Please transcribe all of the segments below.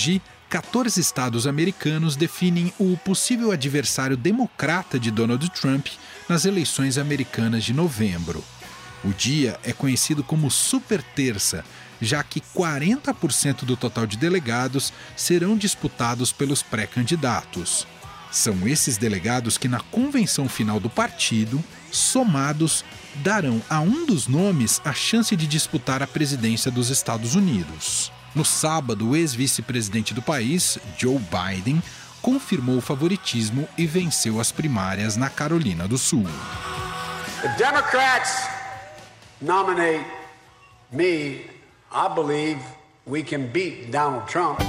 Hoje, 14 estados americanos definem o possível adversário democrata de Donald Trump nas eleições americanas de novembro. O dia é conhecido como Super Terça, já que 40% do total de delegados serão disputados pelos pré-candidatos. São esses delegados que, na convenção final do partido, somados, darão a um dos nomes a chance de disputar a presidência dos Estados Unidos. No sábado, o ex-vice-presidente do país, Joe Biden, confirmou o favoritismo e venceu as primárias na Carolina do Sul. The Democrats nominate me. I believe we can beat Donald Trump.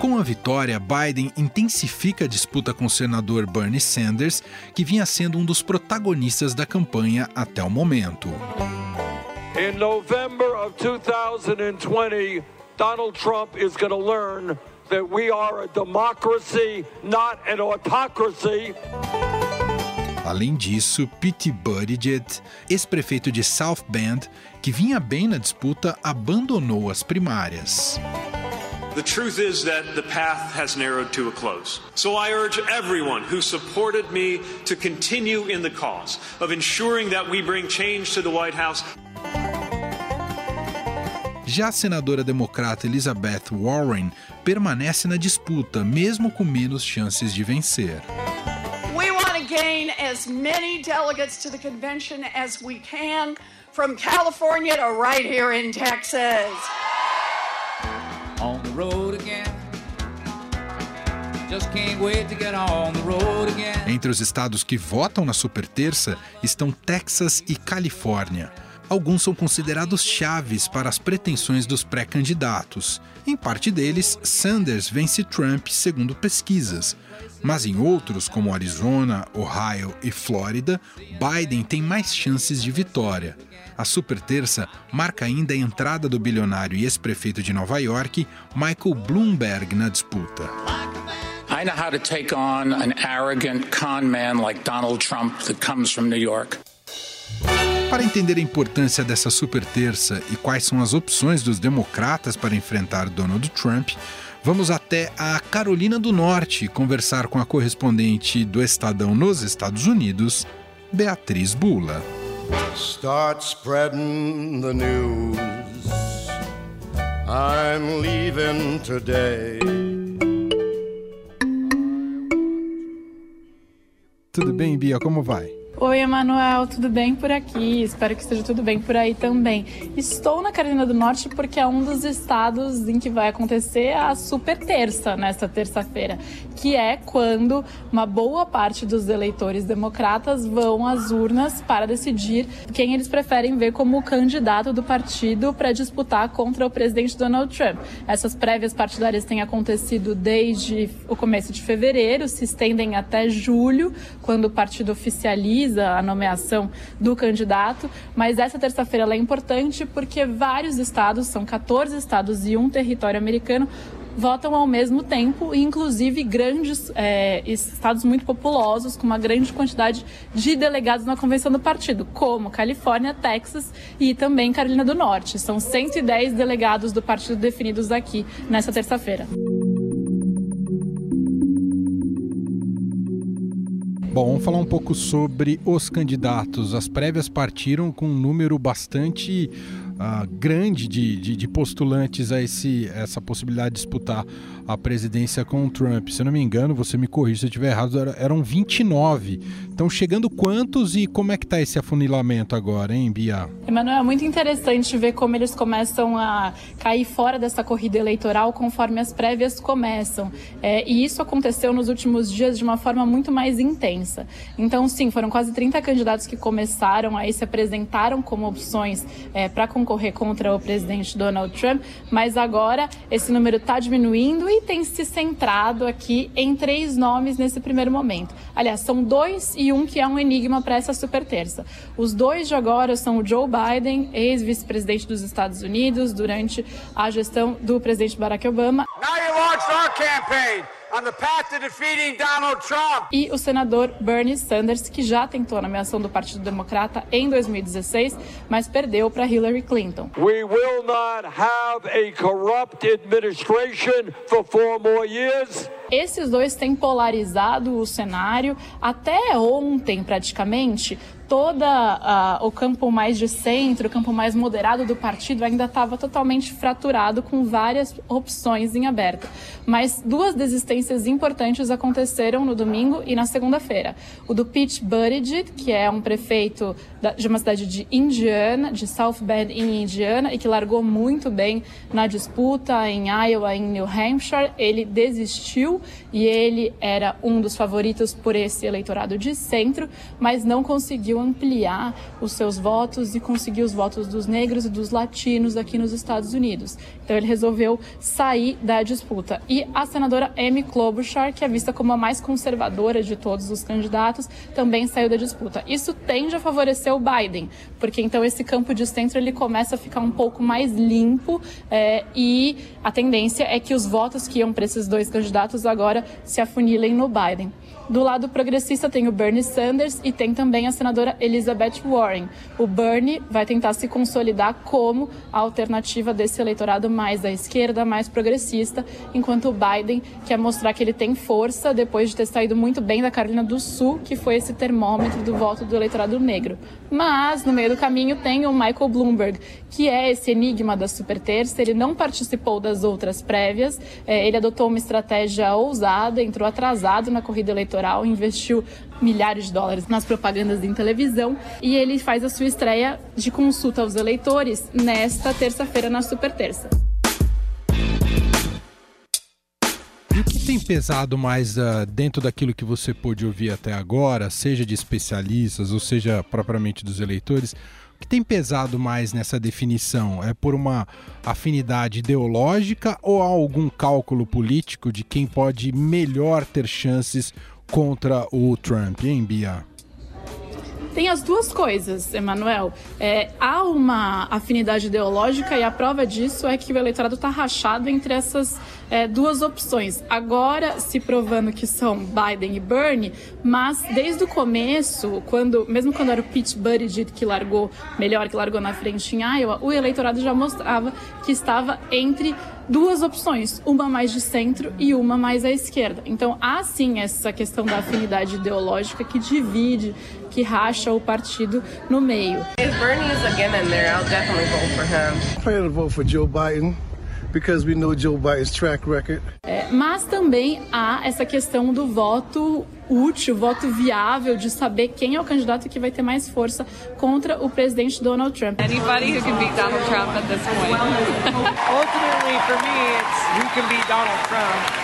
Com a vitória, Biden intensifica a disputa com o senador Bernie Sanders, que vinha sendo um dos protagonistas da campanha até o momento. In November of 2020, Donald Trump is going to learn that we are a democracy, not an autocracy. Além disso, Pete Buttigieg, ex-prefeito de South Bend, que vinha bem na disputa, abandonou as primárias. The truth is that the path has narrowed to a close. So I urge everyone who supported me to continue in the cause of ensuring that we bring change to the White House. Já a senadora democrata Elizabeth Warren permanece na disputa, mesmo com menos chances de vencer. We want to gain as many delegates to the convention as we can, from California to right here in Texas. On the road again. Entre os estados que votam na super terça estão Texas e Califórnia alguns são considerados chaves para as pretensões dos pré-candidatos. Em parte deles, Sanders vence Trump, segundo pesquisas. Mas em outros, como Arizona, Ohio e Flórida, Biden tem mais chances de vitória. A super terça marca ainda a entrada do bilionário e ex-prefeito de Nova York, Michael Bloomberg, na disputa. I know how to take on an arrogant con man like Donald Trump that comes from New York. Para entender a importância dessa super terça e quais são as opções dos democratas para enfrentar Donald Trump, vamos até a Carolina do Norte conversar com a correspondente do Estadão nos Estados Unidos, Beatriz Bula. Start spreading the news. I'm leaving today. Tudo bem, Bia? Como vai? Oi, Emanuel, tudo bem por aqui? Espero que esteja tudo bem por aí também. Estou na Carolina do Norte porque é um dos estados em que vai acontecer a super terça nesta terça-feira, que é quando uma boa parte dos eleitores democratas vão às urnas para decidir quem eles preferem ver como candidato do partido para disputar contra o presidente Donald Trump. Essas prévias partidárias têm acontecido desde o começo de fevereiro, se estendem até julho, quando o partido oficializa a nomeação do candidato, mas essa terça-feira é importante porque vários estados, são 14 estados e um território americano, votam ao mesmo tempo, inclusive grandes é, estados muito populosos, com uma grande quantidade de delegados na convenção do partido, como Califórnia, Texas e também Carolina do Norte. São 110 delegados do partido definidos aqui nessa terça-feira. Bom, vamos falar um pouco sobre os candidatos. As prévias partiram com um número bastante uh, grande de, de, de, postulantes a esse, essa possibilidade de disputar a presidência com o Trump. Se eu não me engano, você me corrija se eu estiver errado, eram 29. Então, chegando quantos e como é que está esse afunilamento agora, hein, Bia? Emanuel, é muito interessante ver como eles começam a cair fora dessa corrida eleitoral conforme as prévias começam. É, e isso aconteceu nos últimos dias de uma forma muito mais intensa. Então, sim, foram quase 30 candidatos que começaram aí se apresentaram como opções é, para concorrer contra o presidente Donald Trump, mas agora esse número está diminuindo e tem se centrado aqui em três nomes nesse primeiro momento. Aliás, são dois e um que é um enigma para essa super terça. Os dois de agora são o Joe Biden, ex-vice-presidente dos Estados Unidos, durante a gestão do presidente Barack Obama. Now you launched our campaign on the path to defeating Donald Trump. E o senador Bernie Sanders, que já tentou a nomeação do Partido Democrata em 2016, mas perdeu para Hillary Clinton. We will not have a corrupt administration for four more years. Esses dois têm polarizado o cenário até ontem, praticamente. Toda o campo mais de centro, o campo mais moderado do partido ainda estava totalmente fraturado, com várias opções em aberto. Mas duas desistências importantes aconteceram no domingo e na segunda-feira. O do Pete Buttigieg, que é um prefeito de uma cidade de Indiana, de South Bend, em Indiana, e que largou muito bem na disputa em Iowa, em New Hampshire, ele desistiu e ele era um dos favoritos por esse eleitorado de centro, mas não conseguiu ampliar os seus votos e conseguir os votos dos negros e dos latinos aqui nos Estados Unidos. Então ele resolveu sair da disputa. E a senadora Amy Klobuchar, que é vista como a mais conservadora de todos os candidatos, também saiu da disputa. Isso tende a favorecer o Biden, porque então esse campo de centro ele começa a ficar um pouco mais limpo é, e a tendência é que os votos que iam para esses dois candidatos agora se afunilem no Biden. Do lado progressista tem o Bernie Sanders e tem também a senadora Elizabeth Warren. O Bernie vai tentar se consolidar como a alternativa desse eleitorado mais à esquerda, mais progressista, enquanto o Biden quer mostrar que ele tem força depois de ter saído muito bem da Carolina do Sul, que foi esse termômetro do voto do eleitorado negro. Mas no meio do caminho tem o Michael Bloomberg, que é esse enigma da super terça. Ele não participou das outras prévias, é, ele adotou uma estratégia ousada, entrou atrasado na corrida eleitoral investiu milhares de dólares nas propagandas em televisão e ele faz a sua estreia de consulta aos eleitores nesta terça-feira, na Super Terça. E o que tem pesado mais uh, dentro daquilo que você pôde ouvir até agora, seja de especialistas ou seja propriamente dos eleitores? Que tem pesado mais nessa definição? É por uma afinidade ideológica ou há algum cálculo político de quem pode melhor ter chances contra o Trump, hein, Bia? Tem as duas coisas, Emanuel. É, há uma afinidade ideológica e a prova disso é que o eleitorado está rachado entre essas é, duas opções. Agora se provando que são Biden e Bernie, mas desde o começo, quando mesmo quando era o Pete Buttigieg que largou melhor, que largou na frente em Iowa, o eleitorado já mostrava que estava entre duas opções, uma mais de centro e uma mais à esquerda. Então há sim essa questão da afinidade ideológica que divide, que racha o partido no meio. If Bernie is again in there, I'll definitely vote for him. I plan to vote for Joe Biden because we know Joe Biden's track record. É, mas também há essa questão do voto útil, voto viável de saber quem é o candidato que vai ter mais força contra o presidente Donald Trump. Anybody who can beat Donald Trump at this point.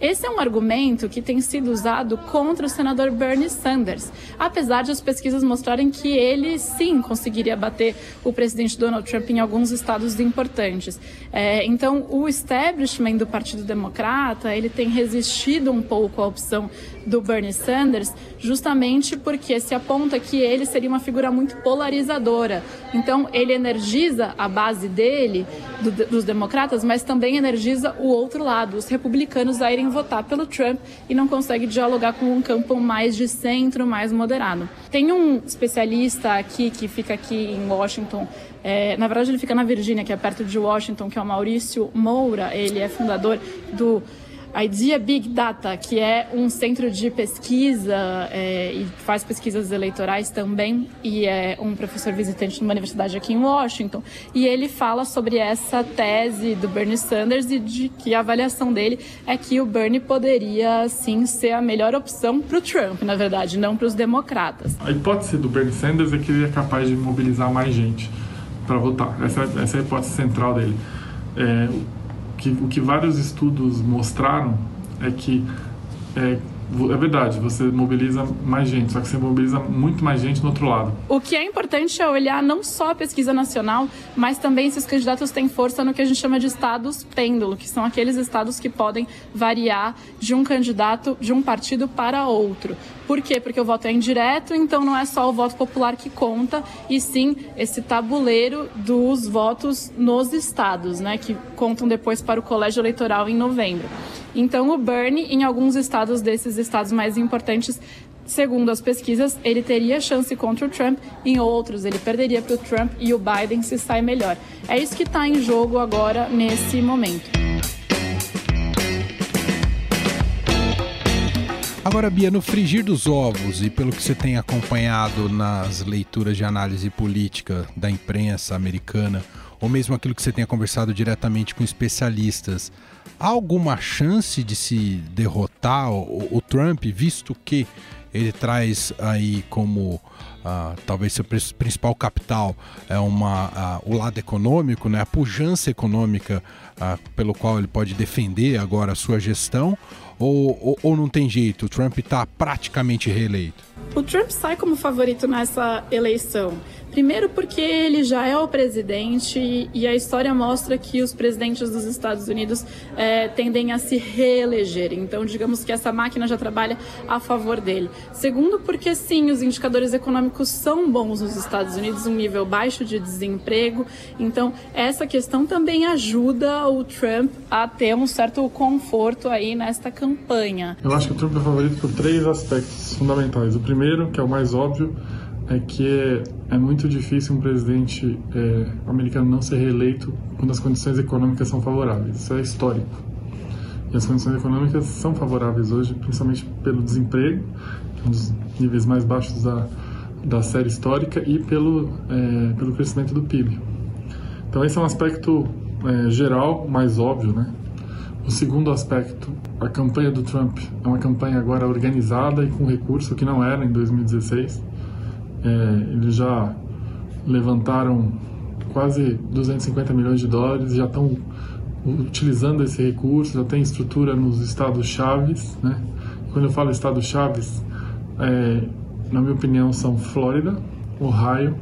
Esse é um argumento que tem sido usado contra o senador Bernie Sanders, apesar de as pesquisas mostrarem que ele sim conseguiria bater o presidente Donald Trump em alguns estados importantes. É, então, o establishment do Partido Democrata ele tem resistido um pouco à opção do Bernie Sanders, justamente porque se aponta que ele seria uma figura muito polarizadora. Então, ele energiza a base dele, do, dos democratas, mas também energiza o outro lado, os republicanos a irem votar pelo Trump e não consegue dialogar com um campo mais de centro, mais moderado. Tem um especialista aqui que fica aqui em Washington é, na verdade, ele fica na Virgínia, que é perto de Washington, que é o Maurício Moura. Ele é fundador do Idea Big Data, que é um centro de pesquisa é, e faz pesquisas eleitorais também, e é um professor visitante numa universidade aqui em Washington. E ele fala sobre essa tese do Bernie Sanders e de que a avaliação dele é que o Bernie poderia, sim, ser a melhor opção para o Trump, na verdade, não para os democratas. A hipótese do Bernie Sanders é que ele é capaz de mobilizar mais gente para votar. Essa, essa é a hipótese central dele. É, que, o que vários estudos mostraram é que é, é verdade, você mobiliza mais gente, só que você mobiliza muito mais gente no outro lado. O que é importante é olhar não só a pesquisa nacional, mas também se os candidatos têm força no que a gente chama de estados pêndulo, que são aqueles estados que podem variar de um candidato de um partido para outro. Por quê? Porque o voto é indireto, então não é só o voto popular que conta, e sim esse tabuleiro dos votos nos estados, né, que contam depois para o colégio eleitoral em novembro. Então, o Bernie, em alguns estados desses estados mais importantes, segundo as pesquisas, ele teria chance contra o Trump, em outros ele perderia para o Trump e o Biden se sai melhor. É isso que está em jogo agora nesse momento. Agora, Bia, no frigir dos ovos e pelo que você tem acompanhado nas leituras de análise política da imprensa americana, ou mesmo aquilo que você tenha conversado diretamente com especialistas, há alguma chance de se derrotar o, o Trump, visto que ele traz aí como Uh, talvez seu principal capital é uma, uh, o lado econômico, né, a pujança econômica uh, pelo qual ele pode defender agora a sua gestão, ou, ou, ou não tem jeito? O Trump está praticamente reeleito? O Trump sai como favorito nessa eleição. Primeiro, porque ele já é o presidente e a história mostra que os presidentes dos Estados Unidos é, tendem a se reeleger. Então, digamos que essa máquina já trabalha a favor dele. Segundo, porque sim, os indicadores econômicos são bons nos Estados Unidos, um nível baixo de desemprego. Então, essa questão também ajuda o Trump a ter um certo conforto aí nesta campanha. Eu acho que o Trump é favorito por três aspectos fundamentais. O primeiro, que é o mais óbvio, é que é, é muito difícil um presidente é, americano não ser reeleito quando as condições econômicas são favoráveis. Isso é histórico. E as condições econômicas são favoráveis hoje, principalmente pelo desemprego, um dos níveis mais baixos da, da série histórica, e pelo, é, pelo crescimento do PIB. Então, esse é um aspecto é, geral, mais óbvio, né? O segundo aspecto, a campanha do Trump é uma campanha agora organizada e com recurso, que não era em 2016. É, eles já levantaram quase 250 milhões de dólares, já estão utilizando esse recurso, já tem estrutura nos estados chaves, né? Quando eu falo estados chaves, é, na minha opinião são Flórida, Ohio,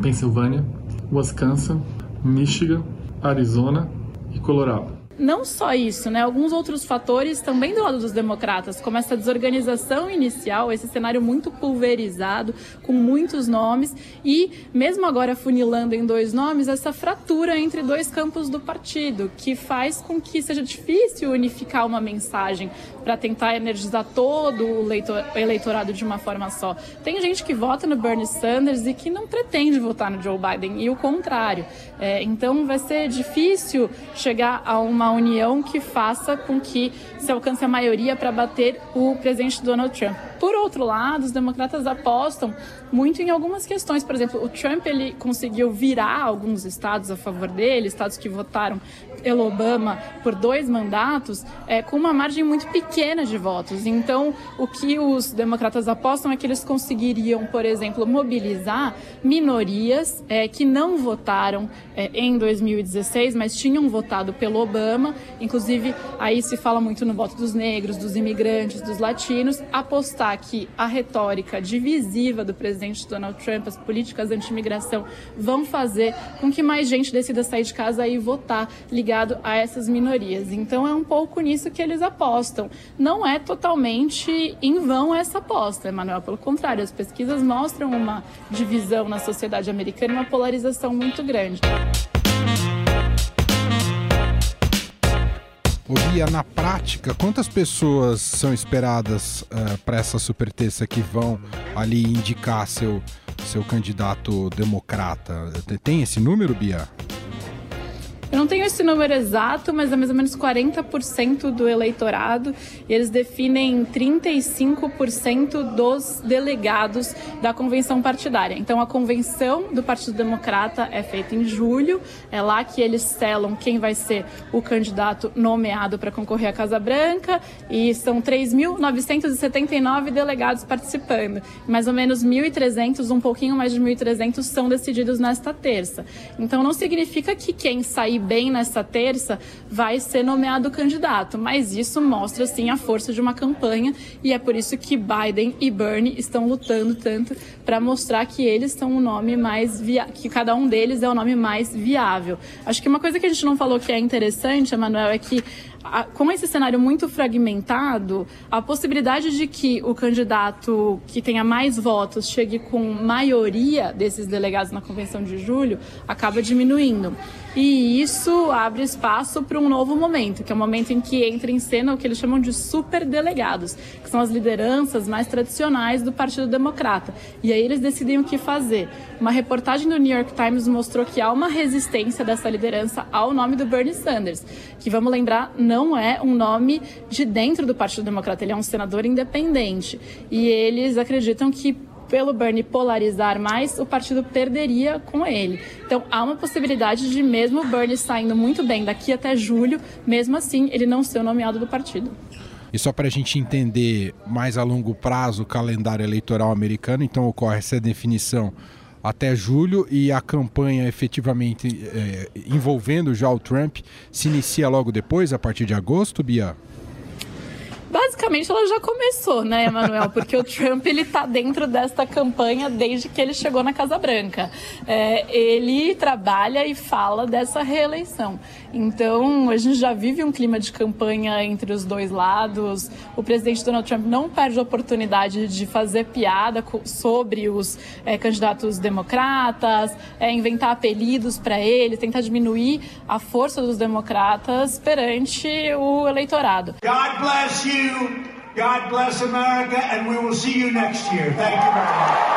Pensilvânia, Wisconsin, Michigan, Arizona e Colorado. Não só isso, né? Alguns outros fatores também do lado dos democratas, como essa desorganização inicial, esse cenário muito pulverizado, com muitos nomes, e mesmo agora funilando em dois nomes, essa fratura entre dois campos do partido, que faz com que seja difícil unificar uma mensagem para tentar energizar todo o eleitorado de uma forma só. Tem gente que vota no Bernie Sanders e que não pretende votar no Joe Biden, e o contrário. É, então vai ser difícil chegar a uma uma união que faça com que se alcance a maioria para bater o presidente Donald Trump. Por outro lado, os democratas apostam muito em algumas questões. Por exemplo, o Trump ele conseguiu virar alguns estados a favor dele, estados que votaram pelo Obama por dois mandatos, é, com uma margem muito pequena de votos. Então, o que os democratas apostam é que eles conseguiriam, por exemplo, mobilizar minorias é, que não votaram é, em 2016, mas tinham votado pelo Obama. Inclusive, aí se fala muito no voto dos negros, dos imigrantes, dos latinos. Apostar que a retórica divisiva do presidente Donald Trump, as políticas anti-imigração, vão fazer com que mais gente decida sair de casa e votar ligado a essas minorias. Então, é um pouco nisso que eles apostam. Não é totalmente em vão essa aposta, Emanuel. Pelo contrário, as pesquisas mostram uma divisão na sociedade americana e uma polarização muito grande. Ô Bia, na prática, quantas pessoas são esperadas uh, eh, para essa super terça que vão ali indicar seu, seu candidato democrata? Tem esse número, Bia? Eu não tenho esse número exato, mas é mais ou menos 40% do eleitorado e eles definem 35% dos delegados da convenção partidária. Então, a convenção do Partido Democrata é feita em julho, é lá que eles selam quem vai ser o candidato nomeado para concorrer à Casa Branca e são 3.979 delegados participando. Mais ou menos 1.300, um pouquinho mais de 1.300 são decididos nesta terça. Então, não significa que quem sair bem nessa terça, vai ser nomeado candidato. Mas isso mostra, sim, a força de uma campanha e é por isso que Biden e Bernie estão lutando tanto para mostrar que eles são o nome mais que cada um deles é o nome mais viável. Acho que uma coisa que a gente não falou que é interessante, Emanuel, é que a, com esse cenário muito fragmentado, a possibilidade de que o candidato que tenha mais votos chegue com maioria desses delegados na convenção de julho acaba diminuindo. E isso abre espaço para um novo momento, que é o momento em que entra em cena o que eles chamam de superdelegados, que são as lideranças mais tradicionais do Partido Democrata. E aí eles decidem o que fazer. Uma reportagem do New York Times mostrou que há uma resistência dessa liderança ao nome do Bernie Sanders, que vamos lembrar, não é um nome de dentro do Partido Democrata, ele é um senador independente. E eles acreditam que pelo Bernie polarizar mais, o partido perderia com ele. Então há uma possibilidade de, mesmo o Bernie saindo muito bem daqui até julho, mesmo assim ele não ser nomeado do partido. E só para a gente entender mais a longo prazo o calendário eleitoral americano, então ocorre essa definição até julho e a campanha efetivamente é, envolvendo já o Trump se inicia logo depois, a partir de agosto, Bia? basicamente ela já começou, né, Emanuel? Porque o Trump ele tá dentro desta campanha desde que ele chegou na Casa Branca. É, ele trabalha e fala dessa reeleição. Então a gente já vive um clima de campanha entre os dois lados. O presidente Donald Trump não perde a oportunidade de fazer piada sobre os é, candidatos democratas, é, inventar apelidos para eles, tentar diminuir a força dos democratas perante o eleitorado. God bless you. God bless America, and we will see you next year. Thank you very much.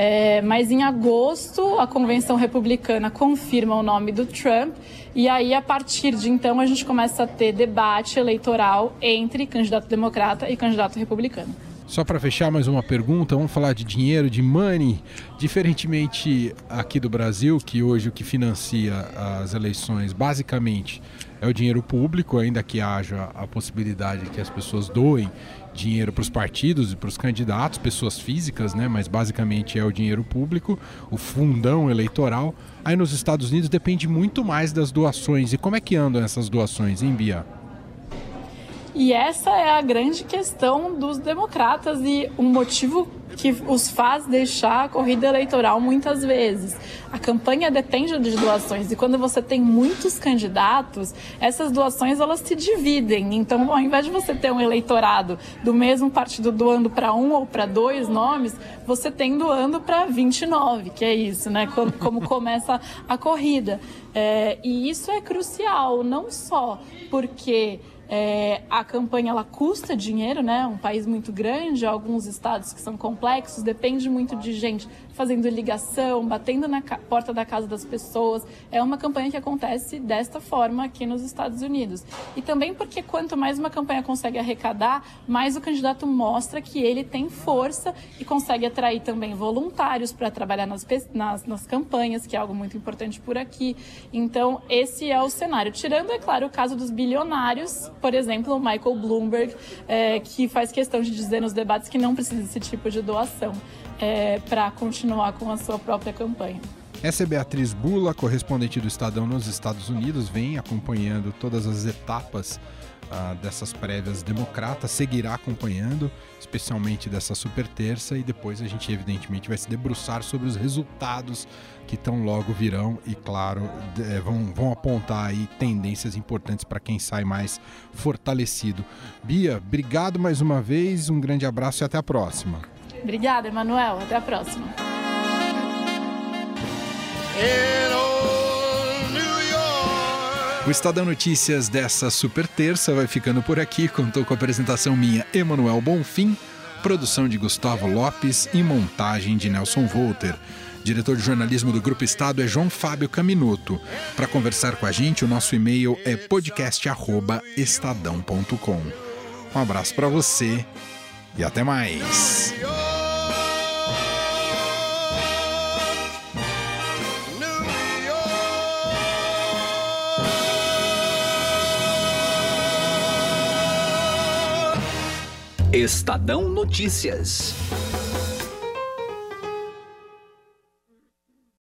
É, mas em agosto, a convenção republicana confirma o nome do Trump, e aí, a partir de então, a gente começa a ter debate eleitoral entre candidato democrata e candidato republicano. Só para fechar mais uma pergunta, vamos falar de dinheiro, de money. Diferentemente aqui do Brasil, que hoje o que financia as eleições basicamente é o dinheiro público, ainda que haja a possibilidade que as pessoas doem dinheiro para os partidos e para os candidatos, pessoas físicas, né? Mas basicamente é o dinheiro público, o fundão eleitoral. Aí nos Estados Unidos depende muito mais das doações. E como é que andam essas doações, hein, Bia? E essa é a grande questão dos democratas e o motivo que os faz deixar a corrida eleitoral muitas vezes. A campanha depende de doações e quando você tem muitos candidatos, essas doações elas se dividem. Então, ao invés de você ter um eleitorado do mesmo partido doando para um ou para dois nomes, você tem doando para 29, que é isso, né? Como, como começa a corrida. É, e isso é crucial, não só porque é, a campanha ela custa dinheiro, né? Um país muito grande, alguns estados que são complexos, depende muito de gente fazendo ligação, batendo na porta da casa das pessoas. É uma campanha que acontece desta forma aqui nos Estados Unidos. E também porque quanto mais uma campanha consegue arrecadar, mais o candidato mostra que ele tem força e consegue atrair também voluntários para trabalhar nas, nas, nas campanhas, que é algo muito importante por aqui. Então, esse é o cenário. Tirando, é claro, o caso dos bilionários por exemplo, o Michael Bloomberg, é, que faz questão de dizer nos debates que não precisa desse tipo de doação é, para continuar com a sua própria campanha. Essa é Beatriz Bula, correspondente do Estadão nos Estados Unidos, vem acompanhando todas as etapas ah, dessas prévias democratas, seguirá acompanhando, especialmente dessa super terça, e depois a gente, evidentemente, vai se debruçar sobre os resultados que tão logo virão e, claro, é, vão, vão apontar aí tendências importantes para quem sai mais fortalecido. Bia, obrigado mais uma vez, um grande abraço e até a próxima. Obrigada, Emanuel. Até a próxima. O Estadão Notícias dessa super terça vai ficando por aqui. Contou com a apresentação minha, Emanuel Bonfim, produção de Gustavo Lopes e montagem de Nelson Volter. Diretor de jornalismo do Grupo Estado é João Fábio Caminuto. Para conversar com a gente, o nosso e-mail é podcast@estadão.com. Um abraço para você e até mais. Estadão Notícias.